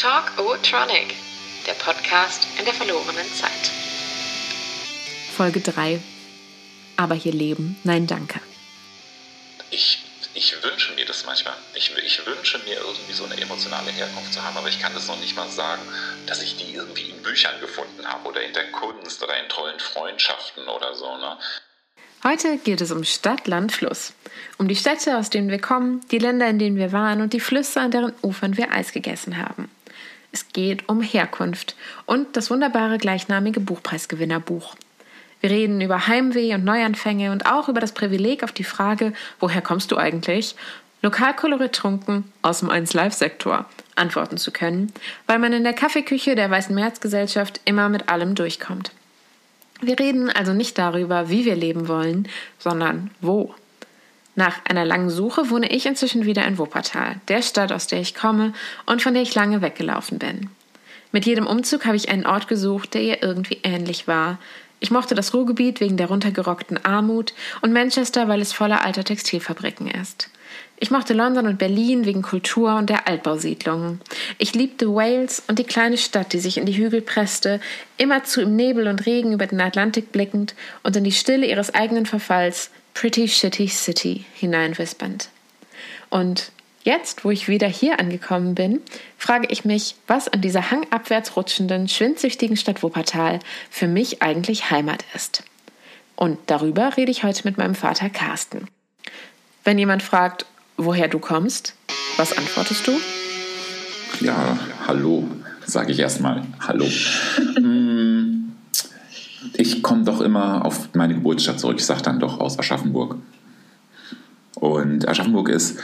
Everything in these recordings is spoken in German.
Talk O-Tronic, der Podcast in der verlorenen Zeit. Folge 3. Aber hier leben, nein danke. Ich, ich wünsche mir das manchmal. Ich, ich wünsche mir irgendwie so eine emotionale Herkunft zu haben, aber ich kann das noch nicht mal sagen, dass ich die irgendwie in Büchern gefunden habe oder in der Kunst oder in tollen Freundschaften oder so. Ne? Heute geht es um Stadt, Land, Fluss. Um die Städte, aus denen wir kommen, die Länder, in denen wir waren und die Flüsse, an deren Ufern wir Eis gegessen haben. Es geht um Herkunft und das wunderbare gleichnamige Buchpreisgewinnerbuch. Wir reden über Heimweh und Neuanfänge und auch über das Privileg auf die Frage, woher kommst du eigentlich? Lokalkolorit trunken aus dem 1-Live-Sektor antworten zu können, weil man in der Kaffeeküche der Weißen Märzgesellschaft immer mit allem durchkommt. Wir reden also nicht darüber, wie wir leben wollen, sondern wo. Nach einer langen Suche wohne ich inzwischen wieder in Wuppertal, der Stadt, aus der ich komme und von der ich lange weggelaufen bin. Mit jedem Umzug habe ich einen Ort gesucht, der ihr irgendwie ähnlich war. Ich mochte das Ruhrgebiet wegen der runtergerockten Armut und Manchester, weil es voller alter Textilfabriken ist. Ich mochte London und Berlin wegen Kultur und der Altbausiedlungen. Ich liebte Wales und die kleine Stadt, die sich in die Hügel presste, immerzu im Nebel und Regen über den Atlantik blickend und in die Stille ihres eigenen Verfalls Pretty Shitty City hineinwispernd. Und jetzt, wo ich wieder hier angekommen bin, frage ich mich, was an dieser hangabwärts rutschenden, schwindsüchtigen Stadt Wuppertal für mich eigentlich Heimat ist. Und darüber rede ich heute mit meinem Vater Carsten. Wenn jemand fragt, woher du kommst, was antwortest du? Ja, hallo, sage ich erstmal. Hallo. Ich komme doch immer auf meine Geburtsstadt zurück. Ich sage dann doch aus Aschaffenburg. Und Aschaffenburg ist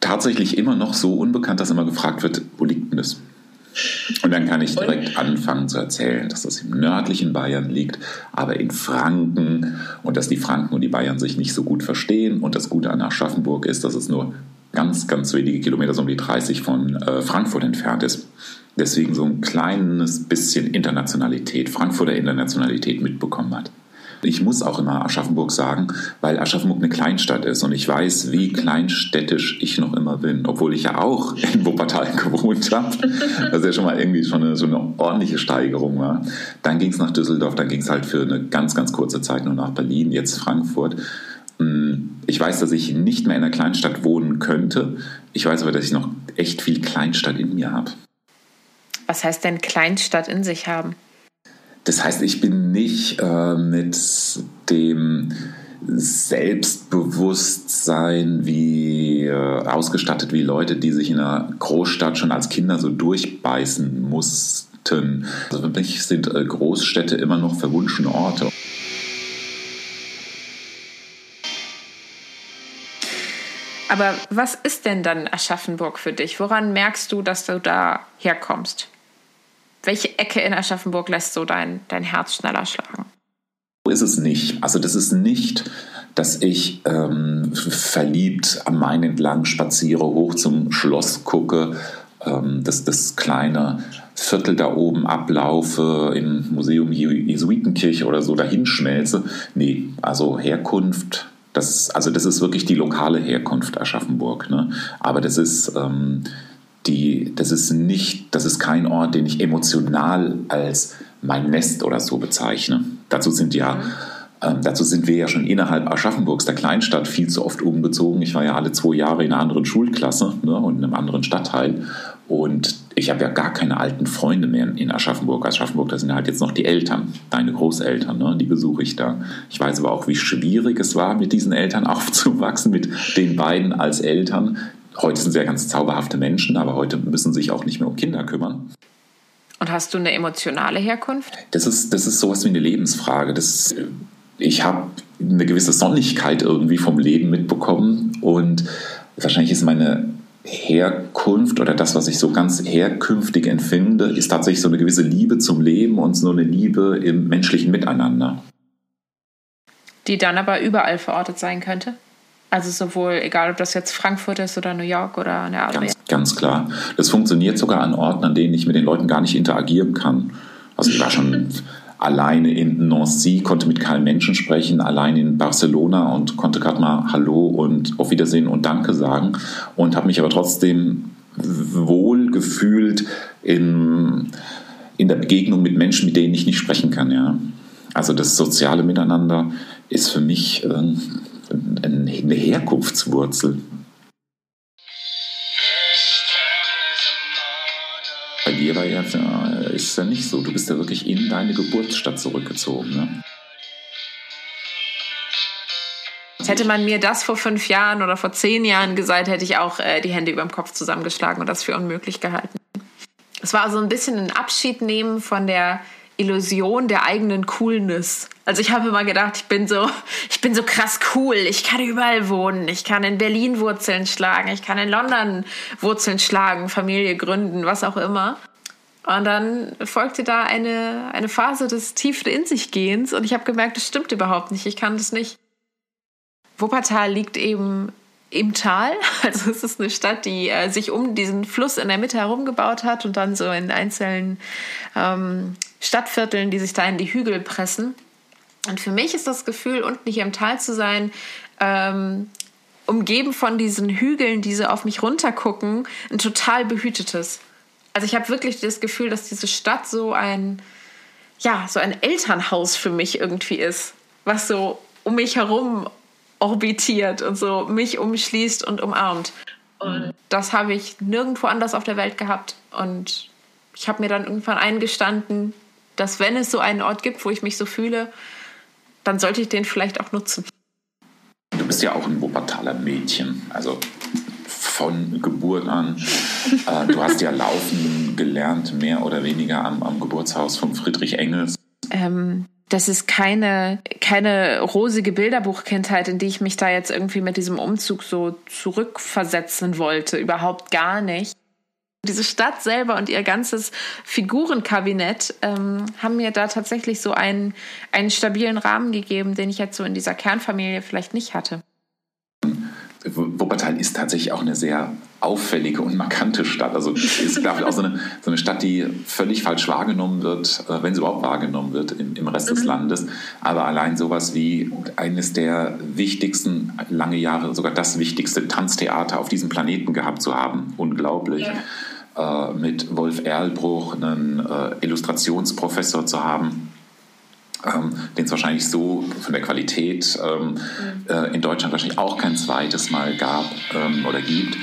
tatsächlich immer noch so unbekannt, dass immer gefragt wird, wo liegt denn das? Und dann kann ich direkt anfangen zu erzählen, dass das im nördlichen Bayern liegt, aber in Franken und dass die Franken und die Bayern sich nicht so gut verstehen. Und das Gute an Aschaffenburg ist, dass es nur ganz, ganz wenige Kilometer, so um die 30 von äh, Frankfurt entfernt ist. Deswegen so ein kleines bisschen Internationalität, Frankfurter Internationalität mitbekommen hat. Ich muss auch immer Aschaffenburg sagen, weil Aschaffenburg eine Kleinstadt ist und ich weiß, wie kleinstädtisch ich noch immer bin, obwohl ich ja auch in Wuppertal gewohnt habe, was ja schon mal irgendwie schon eine, so eine ordentliche Steigerung war. Dann ging es nach Düsseldorf, dann ging es halt für eine ganz, ganz kurze Zeit nur nach Berlin, jetzt Frankfurt. Hm, ich weiß, dass ich nicht mehr in einer Kleinstadt wohnen könnte. Ich weiß aber, dass ich noch echt viel Kleinstadt in mir habe. Was heißt denn Kleinstadt in sich haben? Das heißt, ich bin nicht äh, mit dem Selbstbewusstsein wie äh, ausgestattet wie Leute, die sich in einer Großstadt schon als Kinder so durchbeißen mussten. Also für mich sind äh, Großstädte immer noch verwunschene Orte. Aber was ist denn dann Aschaffenburg für dich? Woran merkst du, dass du da herkommst? Welche Ecke in Aschaffenburg lässt so dein, dein Herz schneller schlagen? So ist es nicht. Also das ist nicht, dass ich ähm, verliebt am Main entlang spaziere, hoch zum Schloss gucke, ähm, das, das kleine Viertel da oben ablaufe, im Museum Jesuitenkirche oder so dahinschmelze. Nee, also Herkunft, das, also das ist wirklich die lokale Herkunft Aschaffenburg. Ne? Aber das ist... Ähm, die, das ist nicht, das ist kein Ort, den ich emotional als mein Nest oder so bezeichne. Dazu sind ja, ähm, dazu sind wir ja schon innerhalb Aschaffenburgs, der Kleinstadt, viel zu oft umgezogen. Ich war ja alle zwei Jahre in einer anderen Schulklasse ne, und in einem anderen Stadtteil. Und ich habe ja gar keine alten Freunde mehr in Aschaffenburg. Aschaffenburg, da sind halt jetzt noch die Eltern, deine Großeltern, ne? die besuche ich da. Ich weiß aber auch, wie schwierig es war, mit diesen Eltern aufzuwachsen, mit den beiden als Eltern. Heute sind sie ja ganz zauberhafte Menschen, aber heute müssen sie sich auch nicht mehr um Kinder kümmern. Und hast du eine emotionale Herkunft? Das ist, das ist sowas wie eine Lebensfrage. Das, ich habe eine gewisse Sonnigkeit irgendwie vom Leben mitbekommen und wahrscheinlich ist meine Herkunft oder das, was ich so ganz herkünftig empfinde, ist tatsächlich so eine gewisse Liebe zum Leben und so eine Liebe im menschlichen Miteinander. Die dann aber überall verortet sein könnte? Also sowohl, egal ob das jetzt Frankfurt ist oder New York oder eine Adria. Ganz, ganz klar. Das funktioniert sogar an Orten, an denen ich mit den Leuten gar nicht interagieren kann. Also ich war schon alleine in Nancy, konnte mit keinem Menschen sprechen, allein in Barcelona und konnte gerade mal Hallo und auf Wiedersehen und Danke sagen und habe mich aber trotzdem wohl gefühlt in, in der Begegnung mit Menschen, mit denen ich nicht sprechen kann. Ja. Also das soziale Miteinander ist für mich äh, eine Herkunftswurzel. Bei dir war ja, ist ja nicht so. Du bist ja wirklich in deine Geburtsstadt zurückgezogen. Ne? Hätte man mir das vor fünf Jahren oder vor zehn Jahren gesagt, hätte ich auch äh, die Hände über dem Kopf zusammengeschlagen und das für unmöglich gehalten. Es war so ein bisschen ein Abschied nehmen von der Illusion der eigenen Coolness. Also ich habe immer gedacht, ich bin so, ich bin so krass cool. Ich kann überall wohnen. Ich kann in Berlin Wurzeln schlagen. Ich kann in London Wurzeln schlagen, Familie gründen, was auch immer. Und dann folgte da eine, eine Phase des tiefen In sich Gehens und ich habe gemerkt, das stimmt überhaupt nicht. Ich kann das nicht. Wuppertal liegt eben im Tal. Also es ist eine Stadt, die äh, sich um diesen Fluss in der Mitte herum gebaut hat und dann so in einzelnen ähm, Stadtvierteln, die sich da in die Hügel pressen. Und für mich ist das Gefühl, unten hier im Tal zu sein, ähm, umgeben von diesen Hügeln, die so auf mich runtergucken, ein total behütetes. Also ich habe wirklich das Gefühl, dass diese Stadt so ein, ja, so ein Elternhaus für mich irgendwie ist, was so um mich herum orbitiert und so mich umschließt und umarmt. Und das habe ich nirgendwo anders auf der Welt gehabt. Und ich habe mir dann irgendwann eingestanden, dass wenn es so einen Ort gibt, wo ich mich so fühle, dann sollte ich den vielleicht auch nutzen. Du bist ja auch ein Wuppertaler Mädchen, also von Geburt an. Äh, du hast ja laufen gelernt, mehr oder weniger am, am Geburtshaus von Friedrich Engels. Ähm, das ist keine, keine rosige Bilderbuchkindheit, in die ich mich da jetzt irgendwie mit diesem Umzug so zurückversetzen wollte. Überhaupt gar nicht. Diese Stadt selber und ihr ganzes Figurenkabinett ähm, haben mir da tatsächlich so einen, einen stabilen Rahmen gegeben, den ich jetzt so in dieser Kernfamilie vielleicht nicht hatte. Wuppertal ist tatsächlich auch eine sehr auffällige und markante Stadt. Also ist, glaube ich, auch so eine, so eine Stadt, die völlig falsch wahrgenommen wird, äh, wenn sie überhaupt wahrgenommen wird im, im Rest des mhm. Landes. Aber allein sowas wie eines der wichtigsten, lange Jahre sogar das wichtigste Tanztheater auf diesem Planeten gehabt zu haben, unglaublich. Ja. Äh, mit Wolf Erlbruch einen äh, Illustrationsprofessor zu haben, ähm, den es wahrscheinlich so von der Qualität ähm, äh, in Deutschland wahrscheinlich auch kein zweites Mal gab ähm, oder gibt.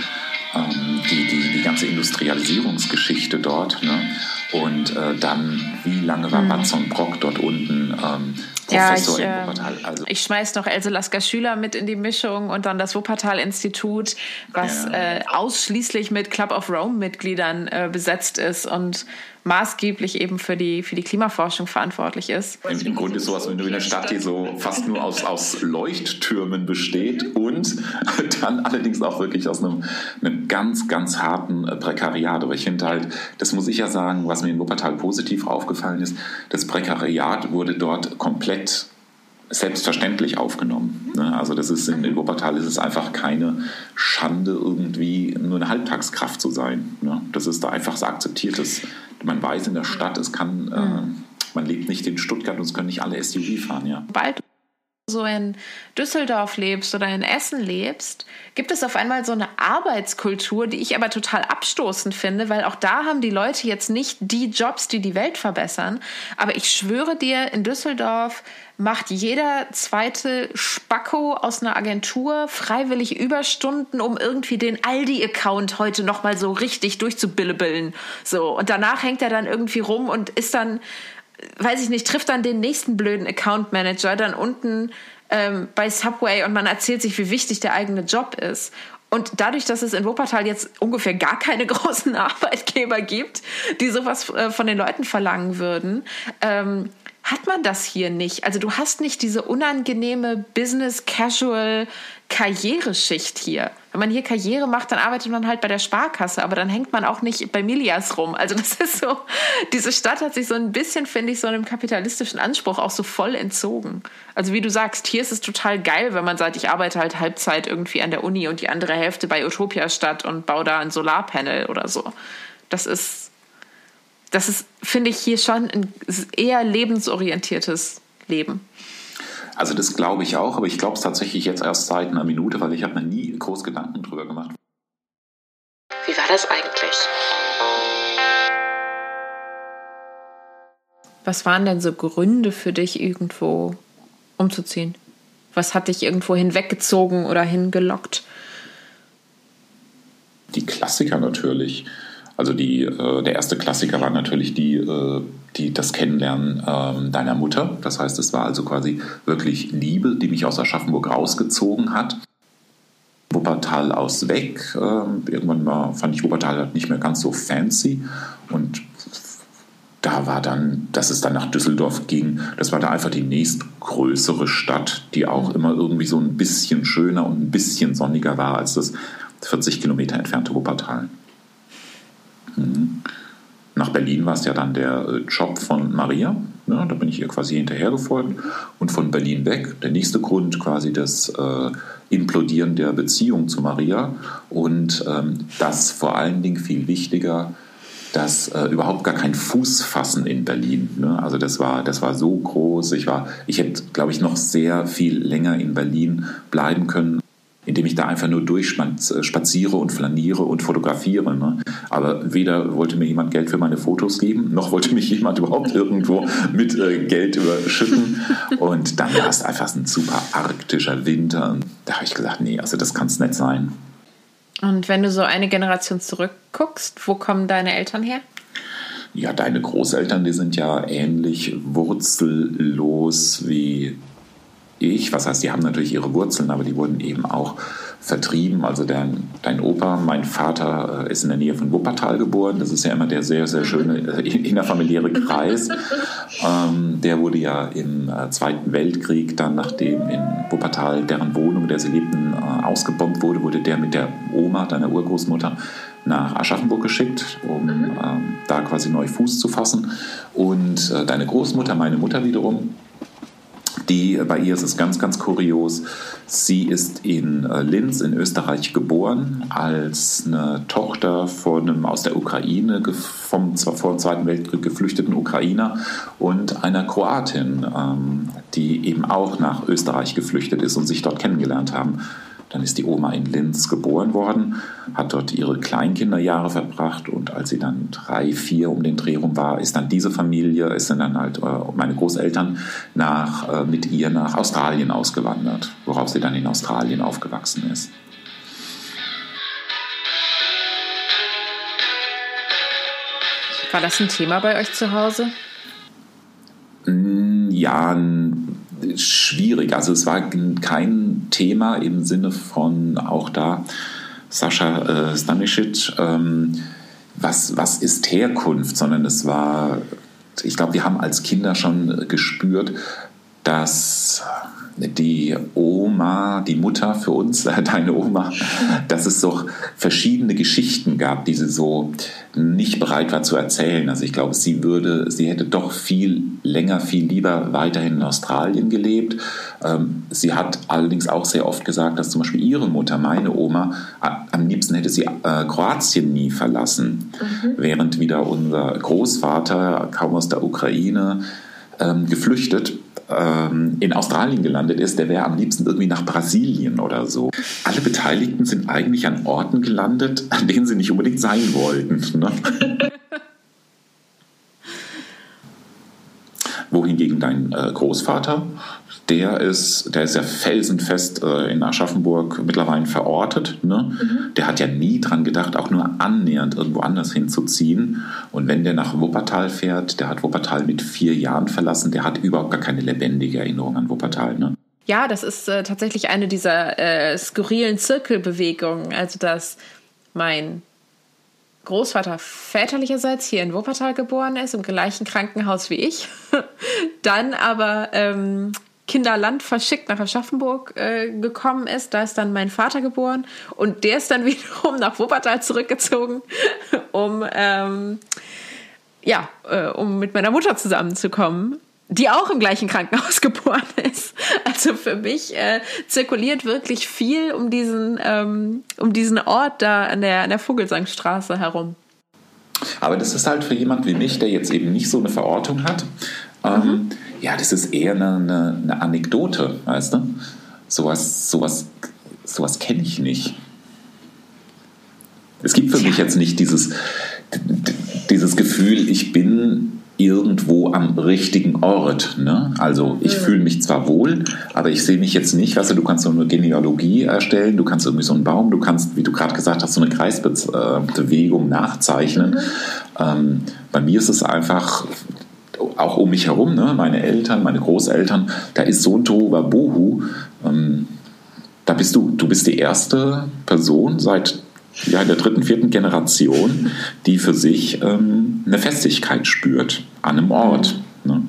Ähm, die, die, die ganze Industrialisierungsgeschichte dort. Ne? Und äh, dann, wie lange war mhm. Batson Brock dort unten? Ähm, Professor ja, ich, Wuppertal. Also. Ich schmeiß noch Else Lasker Schüler mit in die Mischung und dann das Wuppertal-Institut, was ja. äh, ausschließlich mit Club of Rome-Mitgliedern äh, besetzt ist und maßgeblich eben für die, für die Klimaforschung verantwortlich ist. Im, im Grunde ist sowas, in einer Stadt, die so fast nur aus, aus Leuchttürmen besteht und dann allerdings auch wirklich aus einem, einem ganz, ganz harten äh, Prekariat. Aber ich finde halt, das muss ich ja sagen, was mir in Wuppertal positiv aufgefallen ist, das Prekariat wurde dort komplett selbstverständlich aufgenommen. Ne? Also das ist in, in Wuppertal ist es einfach keine Schande, irgendwie nur eine Halbtagskraft zu sein. Ne? Das ist da einfach so akzeptiertes man weiß in der Stadt, es kann, äh, mhm. man lebt nicht in Stuttgart und es können nicht alle SUV fahren, ja. Bald so in Düsseldorf lebst oder in Essen lebst, gibt es auf einmal so eine Arbeitskultur, die ich aber total abstoßend finde, weil auch da haben die Leute jetzt nicht die Jobs, die die Welt verbessern. Aber ich schwöre dir, in Düsseldorf macht jeder zweite Spacko aus einer Agentur freiwillig Überstunden, um irgendwie den Aldi-Account heute nochmal so richtig durchzubillebeln. So. Und danach hängt er dann irgendwie rum und ist dann weiß ich nicht, trifft dann den nächsten blöden Account Manager dann unten ähm, bei Subway und man erzählt sich, wie wichtig der eigene Job ist. Und dadurch, dass es in Wuppertal jetzt ungefähr gar keine großen Arbeitgeber gibt, die sowas äh, von den Leuten verlangen würden, ähm, hat man das hier nicht. Also du hast nicht diese unangenehme Business Casual Karriereschicht hier. Wenn man hier Karriere macht, dann arbeitet man halt bei der Sparkasse, aber dann hängt man auch nicht bei Milias rum. Also das ist so, diese Stadt hat sich so ein bisschen, finde ich, so einem kapitalistischen Anspruch auch so voll entzogen. Also wie du sagst, hier ist es total geil, wenn man sagt, ich arbeite halt Halbzeit irgendwie an der Uni und die andere Hälfte bei Utopia Stadt und baue da ein Solarpanel oder so. Das ist, das ist, finde ich, hier schon ein eher lebensorientiertes Leben. Also das glaube ich auch, aber ich glaube es tatsächlich jetzt erst seit einer Minute, weil ich habe mir nie groß Gedanken drüber gemacht. Wie war das eigentlich? Was waren denn so Gründe für dich, irgendwo umzuziehen? Was hat dich irgendwo hinweggezogen oder hingelockt? Die Klassiker natürlich. Also die, äh, der erste Klassiker war natürlich die, äh, die, das Kennenlernen äh, deiner Mutter. Das heißt, es war also quasi wirklich Liebe, die mich aus Aschaffenburg rausgezogen hat. Wuppertal aus weg. Ähm, irgendwann mal fand ich Wuppertal nicht mehr ganz so fancy und da war dann, dass es dann nach Düsseldorf ging, das war da einfach die nächstgrößere Stadt, die auch immer irgendwie so ein bisschen schöner und ein bisschen sonniger war als das 40 Kilometer entfernte Wuppertal. Mhm. Nach Berlin war es ja dann der äh, Job von Maria. Ja, da bin ich ihr quasi hinterhergefolgt. Und von Berlin weg, der nächste Grund quasi das äh, Implodieren der Beziehung zu Maria. Und ähm, das vor allen Dingen viel wichtiger, dass äh, überhaupt gar kein Fuß fassen in Berlin. Ne? Also das war, das war so groß. Ich ich hätte, glaube ich, noch sehr viel länger in Berlin bleiben können, indem ich da einfach nur durchspaziere und flaniere und fotografiere. Ne? Aber weder wollte mir jemand Geld für meine Fotos geben, noch wollte mich jemand überhaupt irgendwo mit äh, Geld überschütten. Und dann war es einfach ein super arktischer Winter. Da habe ich gesagt, nee, also das kann es nicht sein. Und wenn du so eine Generation zurückguckst, wo kommen deine Eltern her? Ja, deine Großeltern, die sind ja ähnlich wurzellos wie ich. Was heißt, die haben natürlich ihre Wurzeln, aber die wurden eben auch vertrieben. Also dein, dein Opa, mein Vater, äh, ist in der Nähe von Wuppertal geboren. Das ist ja immer der sehr, sehr schöne äh, innerfamiliäre Kreis. ähm, der wurde ja im äh, Zweiten Weltkrieg, dann nachdem in Wuppertal deren Wohnung, der sie lebten, äh, ausgebombt wurde, wurde der mit der Oma, deiner Urgroßmutter, nach Aschaffenburg geschickt, um mhm. ähm, da quasi neu Fuß zu fassen. Und äh, deine Großmutter, meine Mutter wiederum, die, bei ihr ist es ganz, ganz kurios. Sie ist in äh, Linz in Österreich geboren als eine Tochter von einem aus der Ukraine, vom, vor dem Zweiten Weltkrieg geflüchteten Ukrainer und einer Kroatin, ähm, die eben auch nach Österreich geflüchtet ist und sich dort kennengelernt haben. Dann ist die Oma in Linz geboren worden, hat dort ihre Kleinkinderjahre verbracht und als sie dann drei, vier um den Dreh rum war, ist dann diese Familie, ist dann halt äh, meine Großeltern nach, äh, mit ihr nach Australien ausgewandert, worauf sie dann in Australien aufgewachsen ist. War das ein Thema bei euch zu Hause? Ja, schwierig. Also es war kein Thema im Sinne von auch da Sascha äh, Stanisic, ähm, was, was ist Herkunft, sondern es war, ich glaube, wir haben als Kinder schon gespürt, dass die Oma, die Mutter für uns, deine Oma, dass es doch verschiedene Geschichten gab, die sie so nicht bereit war zu erzählen. Also ich glaube, sie würde, sie hätte doch viel länger, viel lieber weiterhin in Australien gelebt. Ähm, sie hat allerdings auch sehr oft gesagt, dass zum Beispiel ihre Mutter, meine Oma, am liebsten hätte sie äh, Kroatien nie verlassen, mhm. während wieder unser Großvater, kaum aus der Ukraine, ähm, geflüchtet ähm, in Australien gelandet ist, der wäre am liebsten irgendwie nach Brasilien oder so. Alle Beteiligten sind eigentlich an Orten gelandet, an denen sie nicht unbedingt sein wollten. Ne? wohingegen dein äh, Großvater, der ist, der ist ja felsenfest äh, in Aschaffenburg mittlerweile verortet. Ne? Mhm. Der hat ja nie dran gedacht, auch nur annähernd irgendwo anders hinzuziehen. Und wenn der nach Wuppertal fährt, der hat Wuppertal mit vier Jahren verlassen, der hat überhaupt gar keine lebendige Erinnerung an Wuppertal. Ne? Ja, das ist äh, tatsächlich eine dieser äh, skurrilen Zirkelbewegungen. Also, dass mein Großvater väterlicherseits hier in Wuppertal geboren ist, im gleichen Krankenhaus wie ich, dann aber ähm, Kinderland verschickt nach Aschaffenburg äh, gekommen ist. Da ist dann mein Vater geboren und der ist dann wiederum nach Wuppertal zurückgezogen, um ähm, ja, äh, um mit meiner Mutter zusammenzukommen die auch im gleichen Krankenhaus geboren ist. Also für mich äh, zirkuliert wirklich viel um diesen, ähm, um diesen Ort da an der, an der Vogelsangstraße herum. Aber das ist halt für jemand wie mich, der jetzt eben nicht so eine Verortung hat, ähm, mhm. Ja, das ist eher eine, eine, eine Anekdote, weißt du? Sowas, sowas, sowas kenne ich nicht. Es gibt für mich jetzt nicht dieses, dieses Gefühl, ich bin irgendwo am richtigen Ort. Ne? Also ich fühle mich zwar wohl, aber ich sehe mich jetzt nicht, weißt du, du kannst so eine Genealogie erstellen, du kannst irgendwie so einen Baum, du kannst, wie du gerade gesagt hast, so eine Kreisbewegung nachzeichnen. Mhm. Ähm, bei mir ist es einfach, auch um mich herum, ne? meine Eltern, meine Großeltern, da ist so ein Tohuwabohu. Ähm, da bist du, du bist die erste Person seit ja, der dritten, vierten Generation, die für sich ähm, eine Festigkeit spürt an einem Ort. Ne?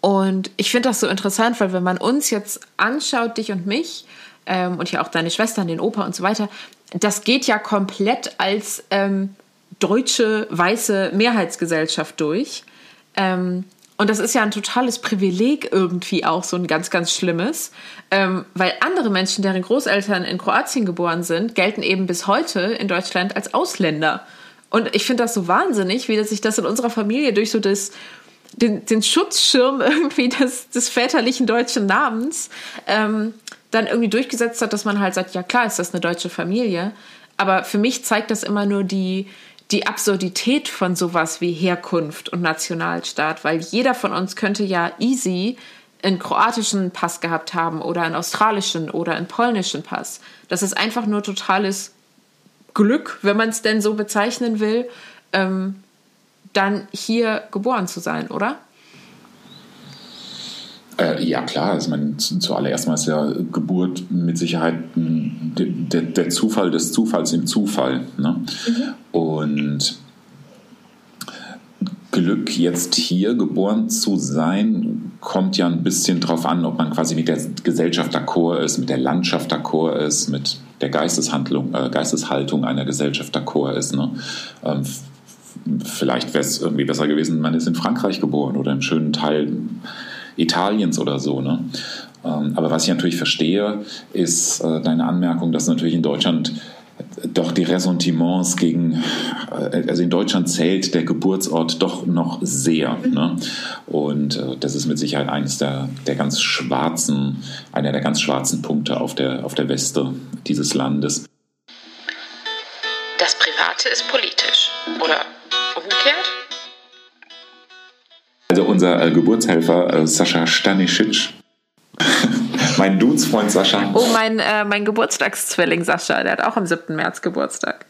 Und ich finde das so interessant, weil wenn man uns jetzt anschaut, dich und mich, ähm, und ja auch deine Schwestern, den Opa und so weiter, das geht ja komplett als ähm, deutsche weiße Mehrheitsgesellschaft durch. Ähm, und das ist ja ein totales Privileg irgendwie auch, so ein ganz, ganz schlimmes. Ähm, weil andere Menschen, deren Großeltern in Kroatien geboren sind, gelten eben bis heute in Deutschland als Ausländer. Und ich finde das so wahnsinnig, wie sich das in unserer Familie durch so das, den, den Schutzschirm irgendwie des, des väterlichen deutschen Namens ähm, dann irgendwie durchgesetzt hat, dass man halt sagt, ja klar ist das eine deutsche Familie. Aber für mich zeigt das immer nur die, die Absurdität von sowas wie Herkunft und Nationalstaat, weil jeder von uns könnte ja easy einen kroatischen Pass gehabt haben oder einen australischen oder einen polnischen Pass. Das ist einfach nur totales Glück, wenn man es denn so bezeichnen will, ähm, dann hier geboren zu sein, oder? Äh, ja, klar. Also, man, zuallererst mal ist ja Geburt mit Sicherheit der, der Zufall des Zufalls im Zufall. Ne? Mhm. Und Glück, jetzt hier geboren zu sein, kommt ja ein bisschen drauf an, ob man quasi mit der Gesellschaft d'accord ist, mit der Landschaft d'accord ist, mit der Geisteshandlung, äh, Geisteshaltung einer Gesellschaft d'accord ist. Ne? Ähm, vielleicht wäre es irgendwie besser gewesen, man ist in Frankreich geboren oder im schönen Teil Italiens oder so. Ne? Ähm, aber was ich natürlich verstehe, ist äh, deine Anmerkung, dass natürlich in Deutschland doch die Ressentiments gegen, äh, also in Deutschland zählt der Geburtsort doch noch sehr. Ne? Und äh, das ist mit Sicherheit eines der, der ganz schwarzen, einer der ganz schwarzen Punkte auf der, auf der Weste dieses Landes. Das Private ist politisch, oder umgekehrt? Also unser äh, Geburtshelfer äh, Sascha Stanisic, mein Dudesfreund Sascha. Oh, mein, äh, mein Geburtstagszwilling Sascha, der hat auch am 7. März Geburtstag.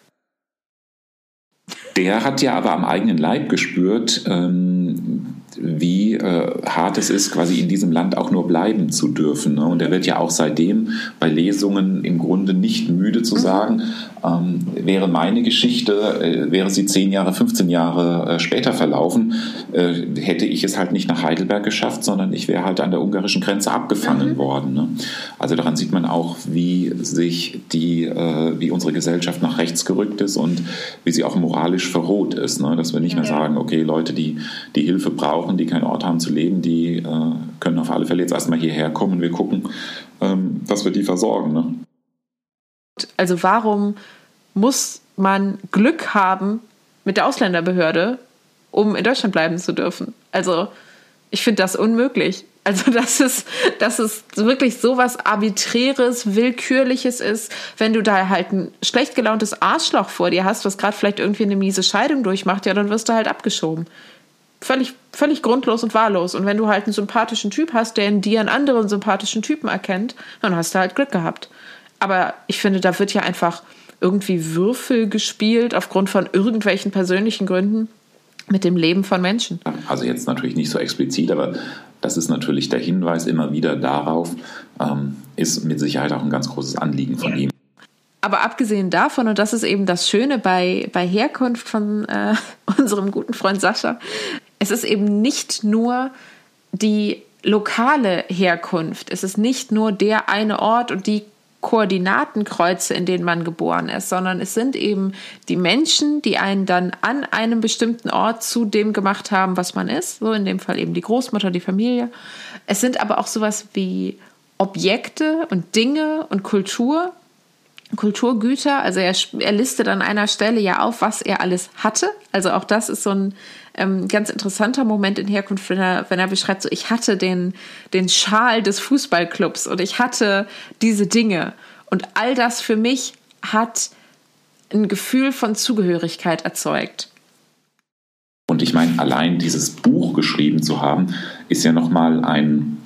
Der hat ja aber am eigenen Leib gespürt, ähm, wie äh, hart es ist, quasi in diesem Land auch nur bleiben zu dürfen. Ne? Und er wird ja auch seitdem bei Lesungen im Grunde nicht müde zu mhm. sagen, ähm, wäre meine Geschichte, äh, wäre sie 10 Jahre, 15 Jahre äh, später verlaufen, äh, hätte ich es halt nicht nach Heidelberg geschafft, sondern ich wäre halt an der ungarischen Grenze abgefangen mhm. worden. Ne? Also daran sieht man auch, wie sich die, äh, wie unsere Gesellschaft nach rechts gerückt ist und wie sie auch moralisch verroht ist. Ne? Dass wir nicht mehr sagen, okay, Leute, die, die Hilfe brauchen, die keinen Ort haben zu leben, die äh, können auf alle Fälle jetzt erstmal hierher kommen. Wir gucken, ähm, dass wir die versorgen. Ne? Also warum muss man Glück haben mit der Ausländerbehörde, um in Deutschland bleiben zu dürfen? Also ich finde das unmöglich. Also, dass es, dass es wirklich so was Arbiträres, Willkürliches ist, wenn du da halt ein schlecht gelauntes Arschloch vor dir hast, was gerade vielleicht irgendwie eine miese Scheidung durchmacht, ja, dann wirst du halt abgeschoben. Völlig, völlig grundlos und wahllos. Und wenn du halt einen sympathischen Typ hast, der in dir einen anderen sympathischen Typen erkennt, dann hast du halt Glück gehabt. Aber ich finde, da wird ja einfach irgendwie Würfel gespielt aufgrund von irgendwelchen persönlichen Gründen mit dem Leben von Menschen. Also jetzt natürlich nicht so explizit, aber das ist natürlich der Hinweis immer wieder darauf, ähm, ist mit Sicherheit auch ein ganz großes Anliegen von ihm. Aber abgesehen davon, und das ist eben das Schöne bei, bei Herkunft von äh, unserem guten Freund Sascha, es ist eben nicht nur die lokale Herkunft, es ist nicht nur der eine Ort und die Koordinatenkreuze, in denen man geboren ist, sondern es sind eben die Menschen, die einen dann an einem bestimmten Ort zu dem gemacht haben, was man ist. So in dem Fall eben die Großmutter, die Familie. Es sind aber auch sowas wie Objekte und Dinge und Kultur, Kulturgüter. Also er, er listet an einer Stelle ja auf, was er alles hatte. Also auch das ist so ein ähm, ganz interessanter Moment in Herkunft, wenn er, wenn er beschreibt, so ich hatte den, den Schal des Fußballclubs und ich hatte diese Dinge. Und all das für mich hat ein Gefühl von Zugehörigkeit erzeugt. Und ich meine, allein dieses Buch geschrieben zu haben, ist ja nochmal ein,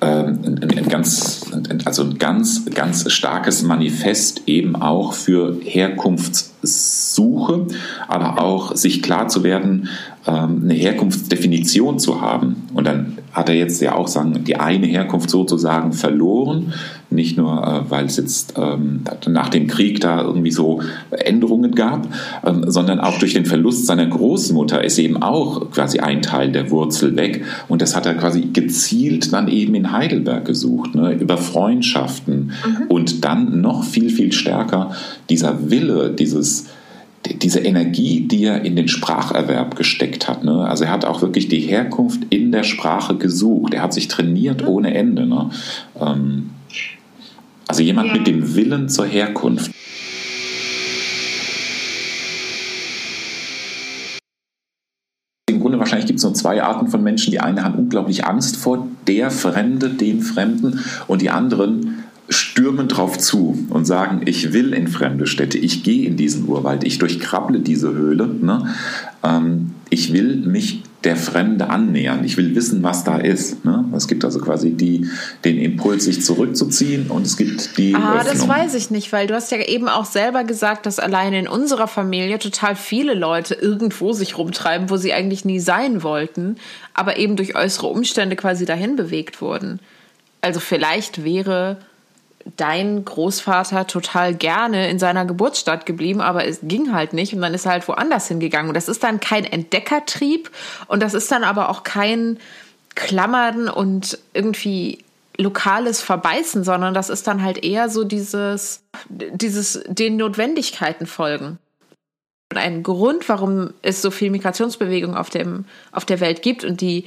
ein, ein, ganz, also ein ganz, ganz starkes Manifest eben auch für Herkunftssuche, aber auch sich klar zu werden, ähm, eine Herkunftsdefinition zu haben. Und dann hat er jetzt ja auch sagen, die eine Herkunft sozusagen verloren. Nicht nur, äh, weil es jetzt ähm, nach dem Krieg da irgendwie so Änderungen gab, ähm, sondern auch durch den Verlust seiner Großmutter ist eben auch quasi ein Teil der Wurzel weg. Und das hat er quasi gezielt dann eben in Heidelberg gesucht, ne, über Freundschaften. Mhm. Und dann noch viel, viel stärker dieser Wille, dieses diese Energie, die er in den Spracherwerb gesteckt hat. Ne? Also er hat auch wirklich die Herkunft in der Sprache gesucht. Er hat sich trainiert mhm. ohne Ende. Ne? Ähm, also jemand ja. mit dem Willen zur Herkunft. Im Grunde wahrscheinlich gibt es nur zwei Arten von Menschen. Die eine haben unglaublich Angst vor der Fremde, dem Fremden und die anderen stürmen drauf zu und sagen, ich will in fremde Städte, ich gehe in diesen Urwald, ich durchkrabble diese Höhle, ne? ähm, ich will mich der Fremde annähern, ich will wissen, was da ist. Ne? Es gibt also quasi die, den Impuls, sich zurückzuziehen und es gibt die. Ah, Öffnung. das weiß ich nicht, weil du hast ja eben auch selber gesagt, dass alleine in unserer Familie total viele Leute irgendwo sich rumtreiben, wo sie eigentlich nie sein wollten, aber eben durch äußere Umstände quasi dahin bewegt wurden. Also vielleicht wäre dein Großvater total gerne in seiner Geburtsstadt geblieben, aber es ging halt nicht und dann ist er halt woanders hingegangen. Und das ist dann kein Entdeckertrieb und das ist dann aber auch kein Klammern und irgendwie lokales Verbeißen, sondern das ist dann halt eher so dieses, dieses den Notwendigkeiten folgen. Ein Grund, warum es so viel Migrationsbewegung auf, dem, auf der Welt gibt und die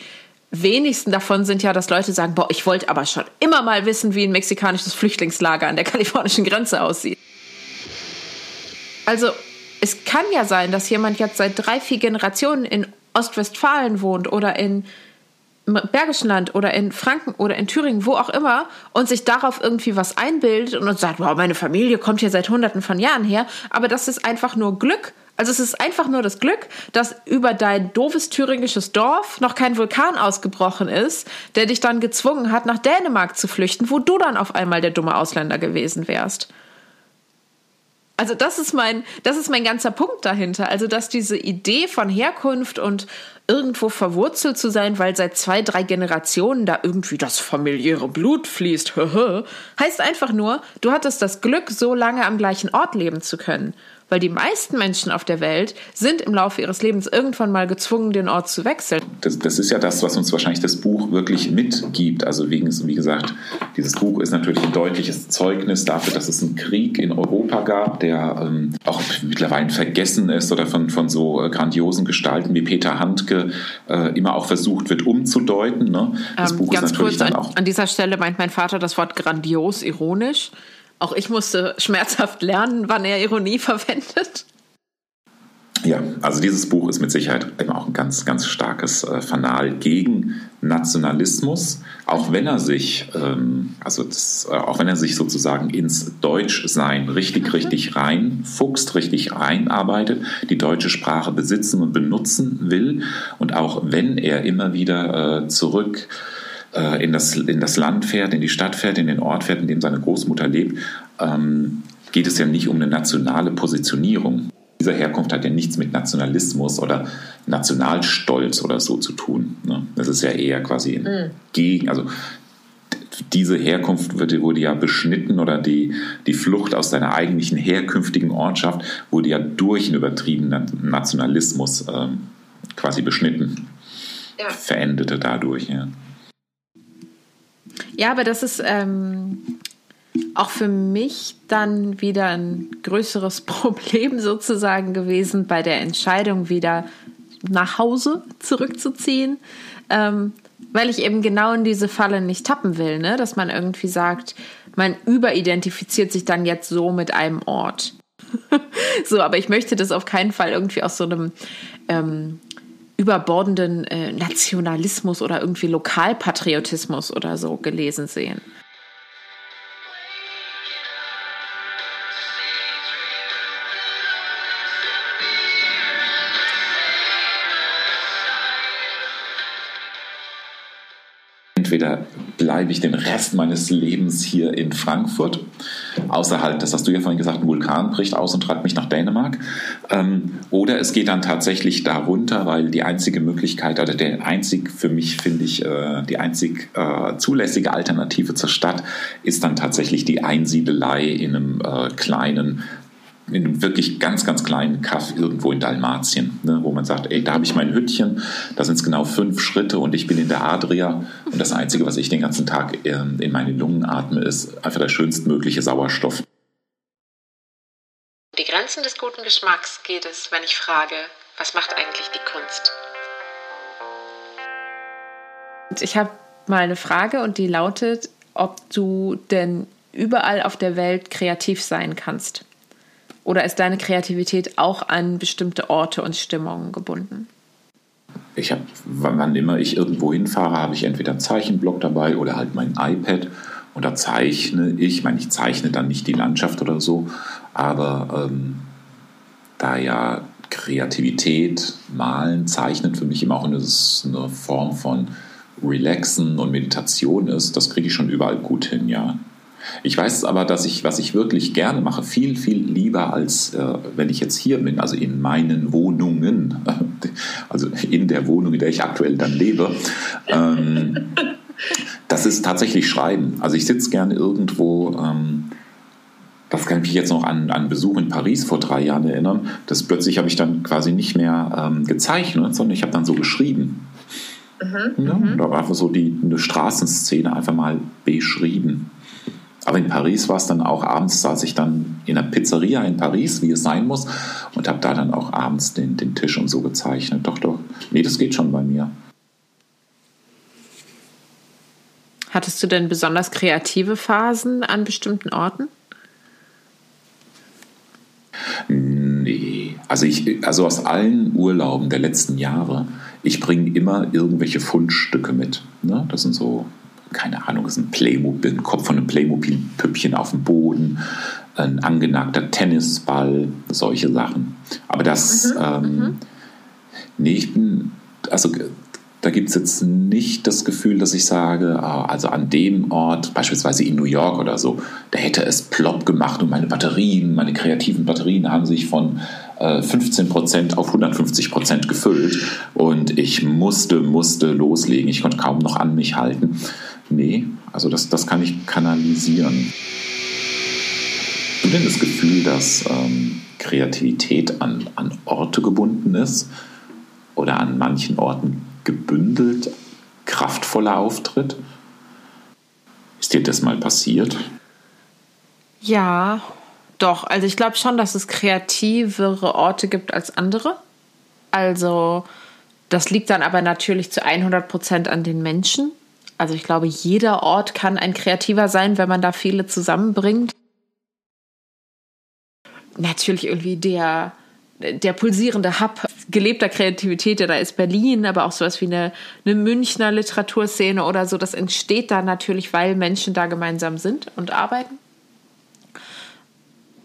wenigsten davon sind ja, dass Leute sagen, boah, ich wollte aber schon immer mal wissen, wie ein mexikanisches Flüchtlingslager an der kalifornischen Grenze aussieht. Also, es kann ja sein, dass jemand jetzt seit drei, vier Generationen in Ostwestfalen wohnt oder in Bergischen Land oder in Franken oder in Thüringen, wo auch immer, und sich darauf irgendwie was einbildet und sagt, wow, meine Familie kommt hier seit hunderten von Jahren her, aber das ist einfach nur Glück also es ist einfach nur das Glück, dass über dein doofes thüringisches Dorf noch kein Vulkan ausgebrochen ist, der dich dann gezwungen hat, nach Dänemark zu flüchten, wo du dann auf einmal der dumme Ausländer gewesen wärst. Also das ist mein, das ist mein ganzer Punkt dahinter. Also dass diese Idee von Herkunft und irgendwo verwurzelt zu sein, weil seit zwei, drei Generationen da irgendwie das familiäre Blut fließt, heißt einfach nur, du hattest das Glück, so lange am gleichen Ort leben zu können weil die meisten Menschen auf der Welt sind im Laufe ihres Lebens irgendwann mal gezwungen, den Ort zu wechseln. Das, das ist ja das, was uns wahrscheinlich das Buch wirklich mitgibt. Also wegen, wie gesagt, dieses Buch ist natürlich ein deutliches Zeugnis dafür, dass es einen Krieg in Europa gab, der ähm, auch mittlerweile vergessen ist oder von, von so äh, grandiosen Gestalten wie Peter Handke äh, immer auch versucht wird umzudeuten. Ne? Das ähm, Buch ganz ist natürlich kurz, dann auch an dieser Stelle meint mein Vater das Wort grandios ironisch. Auch ich musste schmerzhaft lernen, wann er Ironie verwendet. Ja, also dieses Buch ist mit Sicherheit eben auch ein ganz, ganz starkes äh, Fanal gegen Nationalismus, auch wenn er sich, ähm, also das, äh, auch wenn er sich sozusagen ins Deutschsein richtig, mhm. richtig reinfuchst, richtig reinarbeitet, die deutsche Sprache besitzen und benutzen will und auch wenn er immer wieder äh, zurück äh, in, das, in das Land fährt, in die Stadt fährt, in den Ort fährt, in dem seine Großmutter lebt, ähm, geht es ja nicht um eine nationale Positionierung. Diese Herkunft hat ja nichts mit Nationalismus oder Nationalstolz oder so zu tun. Ne? Das ist ja eher quasi mhm. gegen, also diese Herkunft wurde, wurde, ja beschnitten oder die, die Flucht aus deiner eigentlichen herkünftigen Ortschaft wurde ja durch einen übertriebenen Nationalismus ähm, quasi beschnitten. Ja. Verendete dadurch, ja. Ja, aber das ist ähm, auch für mich dann wieder ein größeres Problem sozusagen gewesen bei der Entscheidung, wieder nach Hause zurückzuziehen, ähm, weil ich eben genau in diese Falle nicht tappen will, ne? dass man irgendwie sagt, man überidentifiziert sich dann jetzt so mit einem Ort. so, aber ich möchte das auf keinen Fall irgendwie aus so einem ähm, überbordenden äh, Nationalismus oder irgendwie Lokalpatriotismus oder so gelesen sehen. Entweder bleibe ich den Rest meines Lebens hier in Frankfurt, außer halt, das hast du ja vorhin gesagt, ein Vulkan bricht aus und treibt mich nach Dänemark, ähm, oder es geht dann tatsächlich darunter, weil die einzige Möglichkeit, oder der einzig, für mich finde ich, äh, die einzig äh, zulässige Alternative zur Stadt ist dann tatsächlich die Einsiedelei in einem äh, kleinen in einem wirklich ganz, ganz kleinen Kaff irgendwo in Dalmatien, ne, wo man sagt, ey, da habe ich mein Hüttchen, da sind es genau fünf Schritte und ich bin in der Adria und das Einzige, was ich den ganzen Tag in, in meine Lungen atme, ist einfach der schönstmögliche Sauerstoff. Die Grenzen des guten Geschmacks geht es, wenn ich frage, was macht eigentlich die Kunst? Ich habe mal eine Frage und die lautet, ob du denn überall auf der Welt kreativ sein kannst. Oder ist deine Kreativität auch an bestimmte Orte und Stimmungen gebunden? Ich habe, wann immer ich irgendwo hinfahre, habe ich entweder einen Zeichenblock dabei oder halt mein iPad und da zeichne ich. Ich meine, ich zeichne dann nicht die Landschaft oder so, aber ähm, da ja Kreativität, Malen, Zeichnen für mich immer auch eine, eine Form von Relaxen und Meditation ist, das kriege ich schon überall gut hin, ja. Ich weiß aber, dass ich, was ich wirklich gerne mache, viel, viel lieber als äh, wenn ich jetzt hier bin, also in meinen Wohnungen, also in der Wohnung, in der ich aktuell dann lebe. Ähm, das ist tatsächlich Schreiben. Also ich sitze gerne irgendwo. Ähm, das kann mich jetzt noch an einen Besuch in Paris vor drei Jahren erinnern. Das plötzlich habe ich dann quasi nicht mehr ähm, gezeichnet, sondern ich habe dann so geschrieben. Mhm, ja, mhm. da war einfach so die eine Straßenszene einfach mal beschrieben. Aber in Paris war es dann auch abends, saß ich dann in einer Pizzeria in Paris, wie es sein muss, und habe da dann auch abends den, den Tisch und so gezeichnet. Doch, doch. Nee, das geht schon bei mir. Hattest du denn besonders kreative Phasen an bestimmten Orten? Nee, also ich, also aus allen Urlauben der letzten Jahre, ich bringe immer irgendwelche Fundstücke mit. Ne? Das sind so keine Ahnung, ist ein Playmobil, ein Kopf von einem Playmobil-Püppchen auf dem Boden, ein angenagter Tennisball, solche Sachen. Aber das, mhm, ähm, mhm. nee, ich bin, also da gibt es jetzt nicht das Gefühl, dass ich sage, ah, also an dem Ort, beispielsweise in New York oder so, da hätte es plopp gemacht und meine Batterien, meine kreativen Batterien haben sich von 15% äh, auf 150% gefüllt und ich musste, musste loslegen. Ich konnte kaum noch an mich halten. Nee, also das, das kann ich kanalisieren. Hast du denn das Gefühl, dass ähm, Kreativität an, an Orte gebunden ist oder an manchen Orten gebündelt, kraftvoller auftritt? Ist dir das mal passiert? Ja, doch. Also ich glaube schon, dass es kreativere Orte gibt als andere. Also das liegt dann aber natürlich zu 100 Prozent an den Menschen. Also ich glaube, jeder Ort kann ein kreativer sein, wenn man da viele zusammenbringt. Natürlich irgendwie der, der pulsierende Hub gelebter Kreativität, da ist Berlin, aber auch sowas wie eine, eine Münchner Literaturszene oder so. Das entsteht da natürlich, weil Menschen da gemeinsam sind und arbeiten.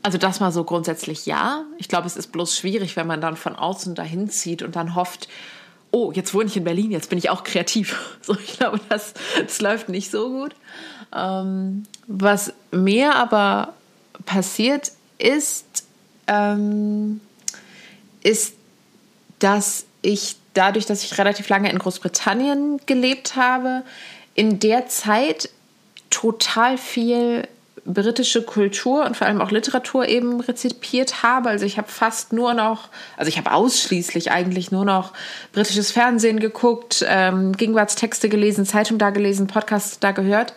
Also das mal so grundsätzlich ja. Ich glaube, es ist bloß schwierig, wenn man dann von außen dahin zieht und dann hofft, oh, jetzt wohne ich in Berlin, jetzt bin ich auch kreativ. So, ich glaube, das, das läuft nicht so gut. Ähm, was mir aber passiert ist, ähm, ist, dass ich dadurch, dass ich relativ lange in Großbritannien gelebt habe, in der Zeit total viel britische Kultur und vor allem auch Literatur eben rezipiert habe. Also ich habe fast nur noch, also ich habe ausschließlich eigentlich nur noch britisches Fernsehen geguckt, ähm, Gegenwartstexte gelesen, Zeitung da gelesen, Podcasts da gehört.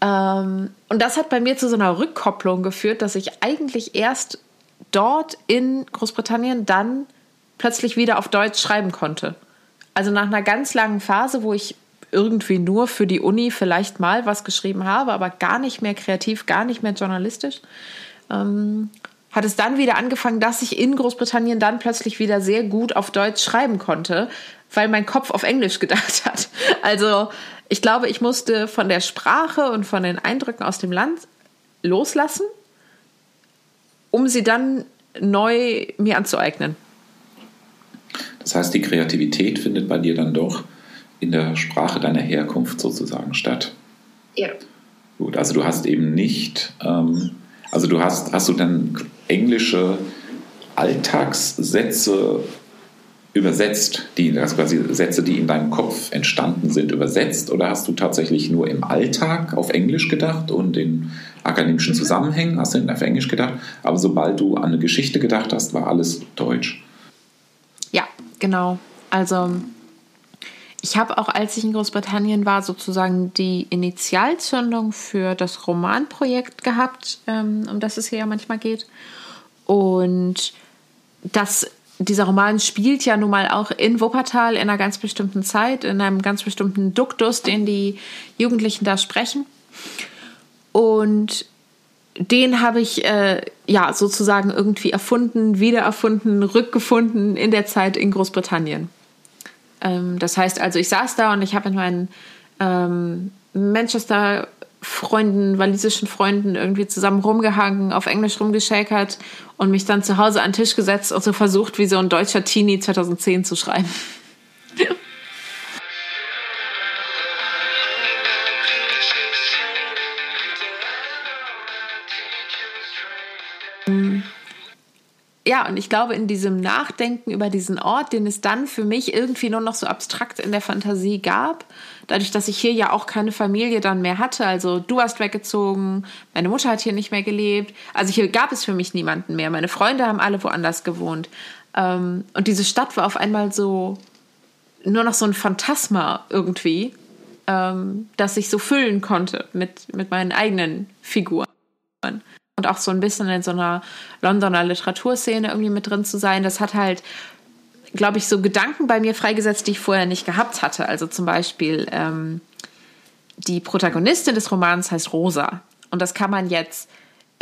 Ähm, und das hat bei mir zu so einer Rückkopplung geführt, dass ich eigentlich erst dort in Großbritannien dann plötzlich wieder auf Deutsch schreiben konnte. Also nach einer ganz langen Phase, wo ich irgendwie nur für die Uni vielleicht mal was geschrieben habe, aber gar nicht mehr kreativ, gar nicht mehr journalistisch, ähm, hat es dann wieder angefangen, dass ich in Großbritannien dann plötzlich wieder sehr gut auf Deutsch schreiben konnte, weil mein Kopf auf Englisch gedacht hat. Also ich glaube, ich musste von der Sprache und von den Eindrücken aus dem Land loslassen, um sie dann neu mir anzueignen. Das heißt, die Kreativität findet bei dir dann doch in der Sprache deiner Herkunft sozusagen statt. Ja. Gut, also du hast eben nicht, ähm, also du hast, hast du dann englische Alltagssätze übersetzt, die, also quasi Sätze, die in deinem Kopf entstanden sind, übersetzt? Oder hast du tatsächlich nur im Alltag auf Englisch gedacht und in akademischen Zusammenhängen hast du auf Englisch gedacht? Aber sobald du an eine Geschichte gedacht hast, war alles Deutsch? Ja, genau. Also ich habe auch, als ich in Großbritannien war, sozusagen die Initialzündung für das Romanprojekt gehabt, ähm, um das es hier ja manchmal geht. Und das dieser Roman spielt ja nun mal auch in Wuppertal in einer ganz bestimmten Zeit, in einem ganz bestimmten Duktus, den die Jugendlichen da sprechen. Und den habe ich äh, ja sozusagen irgendwie erfunden, wiedererfunden, rückgefunden in der Zeit in Großbritannien. Ähm, das heißt also, ich saß da und ich habe mit meinen ähm, Manchester Freunden, walisischen Freunden irgendwie zusammen rumgehangen, auf Englisch rumgeschäkert und mich dann zu Hause an den Tisch gesetzt und so versucht, wie so ein deutscher Teenie 2010 zu schreiben. Ja, und ich glaube, in diesem Nachdenken über diesen Ort, den es dann für mich irgendwie nur noch so abstrakt in der Fantasie gab, dadurch, dass ich hier ja auch keine Familie dann mehr hatte, also du hast weggezogen, meine Mutter hat hier nicht mehr gelebt, also hier gab es für mich niemanden mehr, meine Freunde haben alle woanders gewohnt. Ähm, und diese Stadt war auf einmal so nur noch so ein Phantasma irgendwie, ähm, das ich so füllen konnte mit, mit meinen eigenen Figuren und auch so ein bisschen in so einer Londoner Literaturszene irgendwie mit drin zu sein, das hat halt, glaube ich, so Gedanken bei mir freigesetzt, die ich vorher nicht gehabt hatte. Also zum Beispiel ähm, die Protagonistin des Romans heißt Rosa. Und das kann man jetzt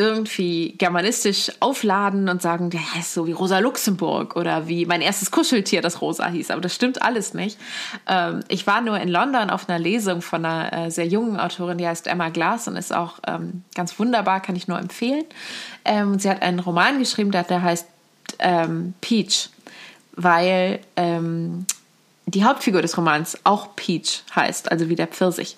irgendwie germanistisch aufladen und sagen, der heißt so wie Rosa Luxemburg oder wie mein erstes Kuscheltier, das Rosa hieß. Aber das stimmt alles nicht. Ähm, ich war nur in London auf einer Lesung von einer äh, sehr jungen Autorin, die heißt Emma Glass und ist auch ähm, ganz wunderbar, kann ich nur empfehlen. Ähm, sie hat einen Roman geschrieben, der, der heißt ähm, Peach, weil ähm, die Hauptfigur des Romans auch Peach heißt, also wie der Pfirsich.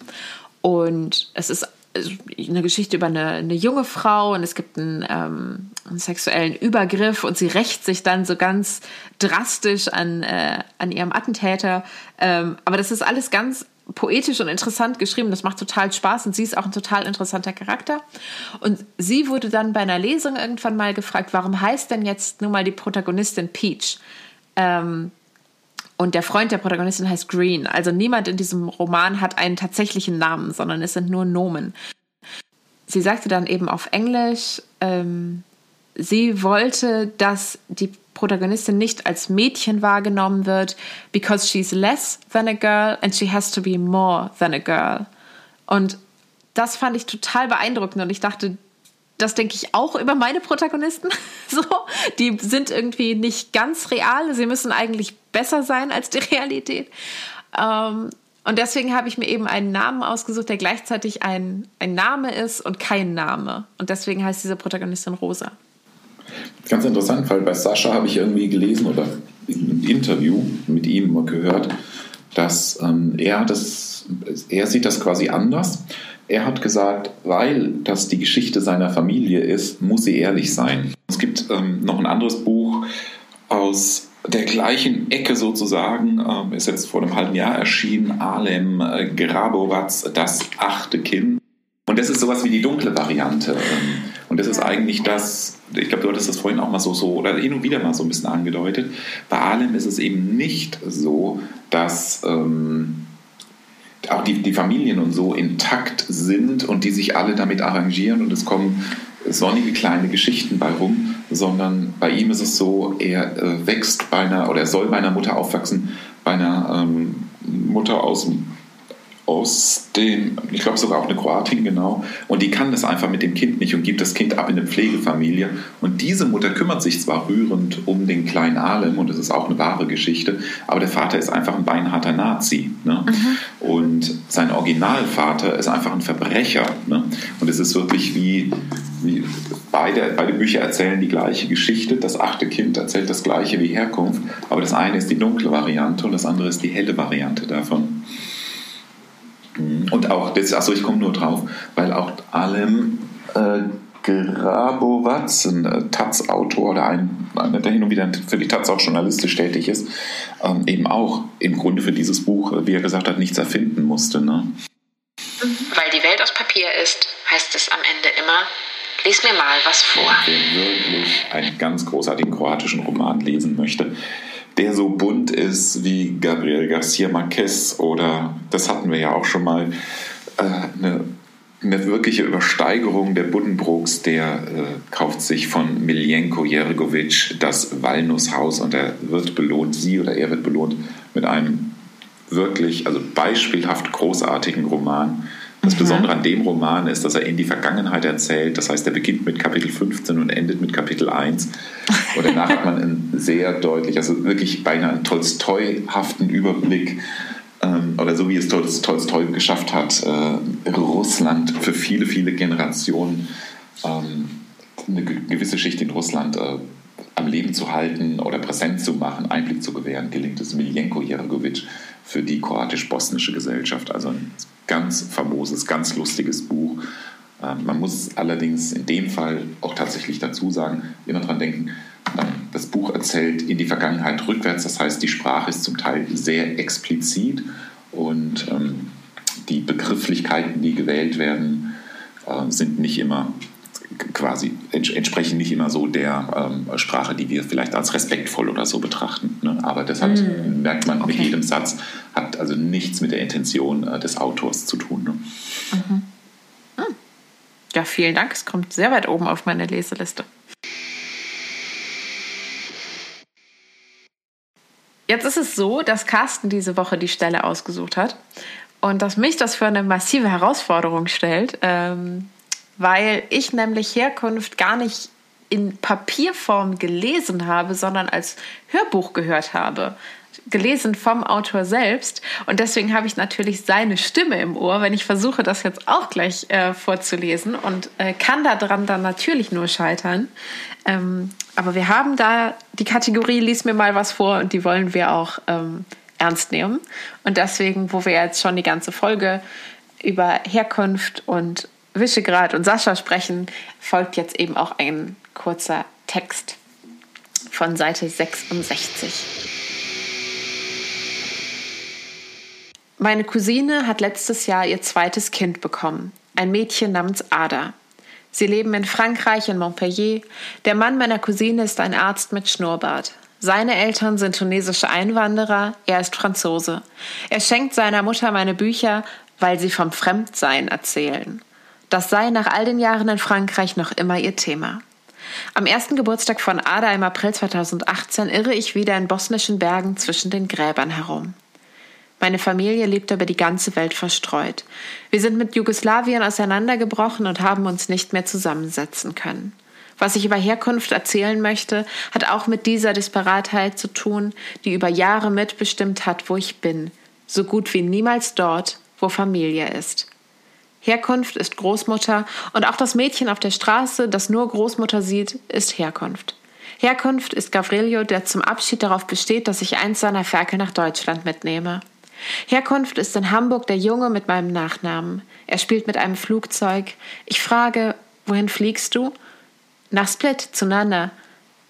Und es ist eine Geschichte über eine, eine junge Frau und es gibt einen, ähm, einen, sexuellen Übergriff und sie rächt sich dann so ganz drastisch an, äh, an ihrem Attentäter. Ähm, aber das ist alles ganz poetisch und interessant geschrieben. Das macht total Spaß und sie ist auch ein total interessanter Charakter. Und sie wurde dann bei einer Lesung irgendwann mal gefragt, warum heißt denn jetzt nun mal die Protagonistin Peach? Ähm, und der Freund der Protagonistin heißt Green. Also niemand in diesem Roman hat einen tatsächlichen Namen, sondern es sind nur Nomen. Sie sagte dann eben auf Englisch, ähm, sie wollte, dass die Protagonistin nicht als Mädchen wahrgenommen wird, because she's less than a girl and she has to be more than a girl. Und das fand ich total beeindruckend und ich dachte, das denke ich auch über meine Protagonisten. so, die sind irgendwie nicht ganz real. Sie müssen eigentlich besser sein als die Realität. Ähm, und deswegen habe ich mir eben einen Namen ausgesucht, der gleichzeitig ein, ein Name ist und kein Name. Und deswegen heißt diese Protagonistin Rosa. Ganz interessant, weil bei Sascha habe ich irgendwie gelesen oder im Interview mit ihm gehört, dass ähm, er das, er sieht das quasi anders. Er hat gesagt, weil das die Geschichte seiner Familie ist, muss sie ehrlich sein. Es gibt ähm, noch ein anderes Buch aus der gleichen Ecke sozusagen, ähm, ist jetzt vor einem halben Jahr erschienen, Alem äh, Grabowatz, Das achte Kind. Und das ist sowas wie die dunkle Variante. Ähm, und das ist eigentlich das, ich glaube, du hattest das vorhin auch mal so, so oder hin und wieder mal so ein bisschen angedeutet. Bei Alem ist es eben nicht so, dass ähm, auch die, die Familien und so intakt sind und die sich alle damit arrangieren und es kommen sonnige kleine Geschichten bei rum, sondern bei ihm ist es so, er äh, wächst bei einer oder er soll bei einer Mutter aufwachsen, bei einer ähm, Mutter aus dem aus dem, ich glaube sogar auch eine Kroatin, genau. Und die kann das einfach mit dem Kind nicht und gibt das Kind ab in eine Pflegefamilie. Und diese Mutter kümmert sich zwar rührend um den kleinen Alem und das ist auch eine wahre Geschichte, aber der Vater ist einfach ein beinharter Nazi. Ne? Mhm. Und sein Originalvater ist einfach ein Verbrecher. Ne? Und es ist wirklich wie, wie beide, beide Bücher erzählen die gleiche Geschichte. Das achte Kind erzählt das gleiche wie Herkunft, aber das eine ist die dunkle Variante und das andere ist die helle Variante davon. Und auch, das, also ich komme nur drauf, weil auch allem äh, Grabowatz, ein äh, Taz-Autor oder ein, der hin und wieder für die Taz auch journalistisch tätig ist, ähm, eben auch im Grunde für dieses Buch, wie er gesagt hat, nichts erfinden musste. Ne? Weil die Welt aus Papier ist, heißt es am Ende immer, lies mir mal was vor. Wer wirklich einen ganz großartigen kroatischen Roman lesen möchte, der so bunt ist wie Gabriel Garcia Marquez oder, das hatten wir ja auch schon mal, äh, eine, eine wirkliche Übersteigerung der Buddenbrooks, der äh, kauft sich von Miljenko Jergovic das Walnusshaus und er wird belohnt, sie oder er wird belohnt mit einem wirklich, also beispielhaft großartigen Roman das mhm. Besondere an dem Roman ist, dass er in die Vergangenheit erzählt. Das heißt, er beginnt mit Kapitel 15 und endet mit Kapitel 1. Und danach hat man einen sehr deutlich, also wirklich beinahe einen Tolstoi-haften Überblick ähm, oder so wie es Tolstoi geschafft hat, äh, Russland für viele, viele Generationen, ähm, eine gewisse Schicht in Russland äh, am Leben zu halten oder präsent zu machen, Einblick zu gewähren, gelingt es Miljenko Jergovic für die kroatisch-bosnische Gesellschaft. Also ein ganz famoses, ganz lustiges Buch. Ähm, man muss allerdings in dem Fall auch tatsächlich dazu sagen, immer dran denken, ähm, das Buch erzählt in die Vergangenheit rückwärts, das heißt, die Sprache ist zum Teil sehr explizit und ähm, die Begrifflichkeiten, die gewählt werden, äh, sind nicht immer quasi entsprechen nicht immer so der ähm, Sprache, die wir vielleicht als respektvoll oder so betrachten. Ne? Aber deshalb mm. merkt man okay. mit jedem Satz, hat also nichts mit der Intention äh, des Autors zu tun. Ne? Mhm. Hm. Ja, vielen Dank. Es kommt sehr weit oben auf meine Leseliste. Jetzt ist es so, dass Carsten diese Woche die Stelle ausgesucht hat und dass mich das für eine massive Herausforderung stellt. Ähm, weil ich nämlich Herkunft gar nicht in Papierform gelesen habe, sondern als Hörbuch gehört habe. Gelesen vom Autor selbst. Und deswegen habe ich natürlich seine Stimme im Ohr, wenn ich versuche, das jetzt auch gleich äh, vorzulesen und äh, kann daran dann natürlich nur scheitern. Ähm, aber wir haben da die Kategorie Lies mir mal was vor und die wollen wir auch ähm, ernst nehmen. Und deswegen, wo wir jetzt schon die ganze Folge über Herkunft und Visegrad und Sascha sprechen, folgt jetzt eben auch ein kurzer Text von Seite 66. Meine Cousine hat letztes Jahr ihr zweites Kind bekommen, ein Mädchen namens Ada. Sie leben in Frankreich in Montpellier. Der Mann meiner Cousine ist ein Arzt mit Schnurrbart. Seine Eltern sind tunesische Einwanderer, er ist Franzose. Er schenkt seiner Mutter meine Bücher, weil sie vom Fremdsein erzählen. Das sei nach all den Jahren in Frankreich noch immer ihr Thema. Am ersten Geburtstag von Ada im April 2018 irre ich wieder in bosnischen Bergen zwischen den Gräbern herum. Meine Familie lebt über die ganze Welt verstreut. Wir sind mit Jugoslawien auseinandergebrochen und haben uns nicht mehr zusammensetzen können. Was ich über Herkunft erzählen möchte, hat auch mit dieser Disparatheit zu tun, die über Jahre mitbestimmt hat, wo ich bin, so gut wie niemals dort, wo Familie ist. Herkunft ist Großmutter und auch das Mädchen auf der Straße, das nur Großmutter sieht, ist Herkunft. Herkunft ist Gavrilo, der zum Abschied darauf besteht, dass ich eins seiner Ferkel nach Deutschland mitnehme. Herkunft ist in Hamburg der Junge mit meinem Nachnamen. Er spielt mit einem Flugzeug. Ich frage, wohin fliegst du? Nach Split, zu Nana.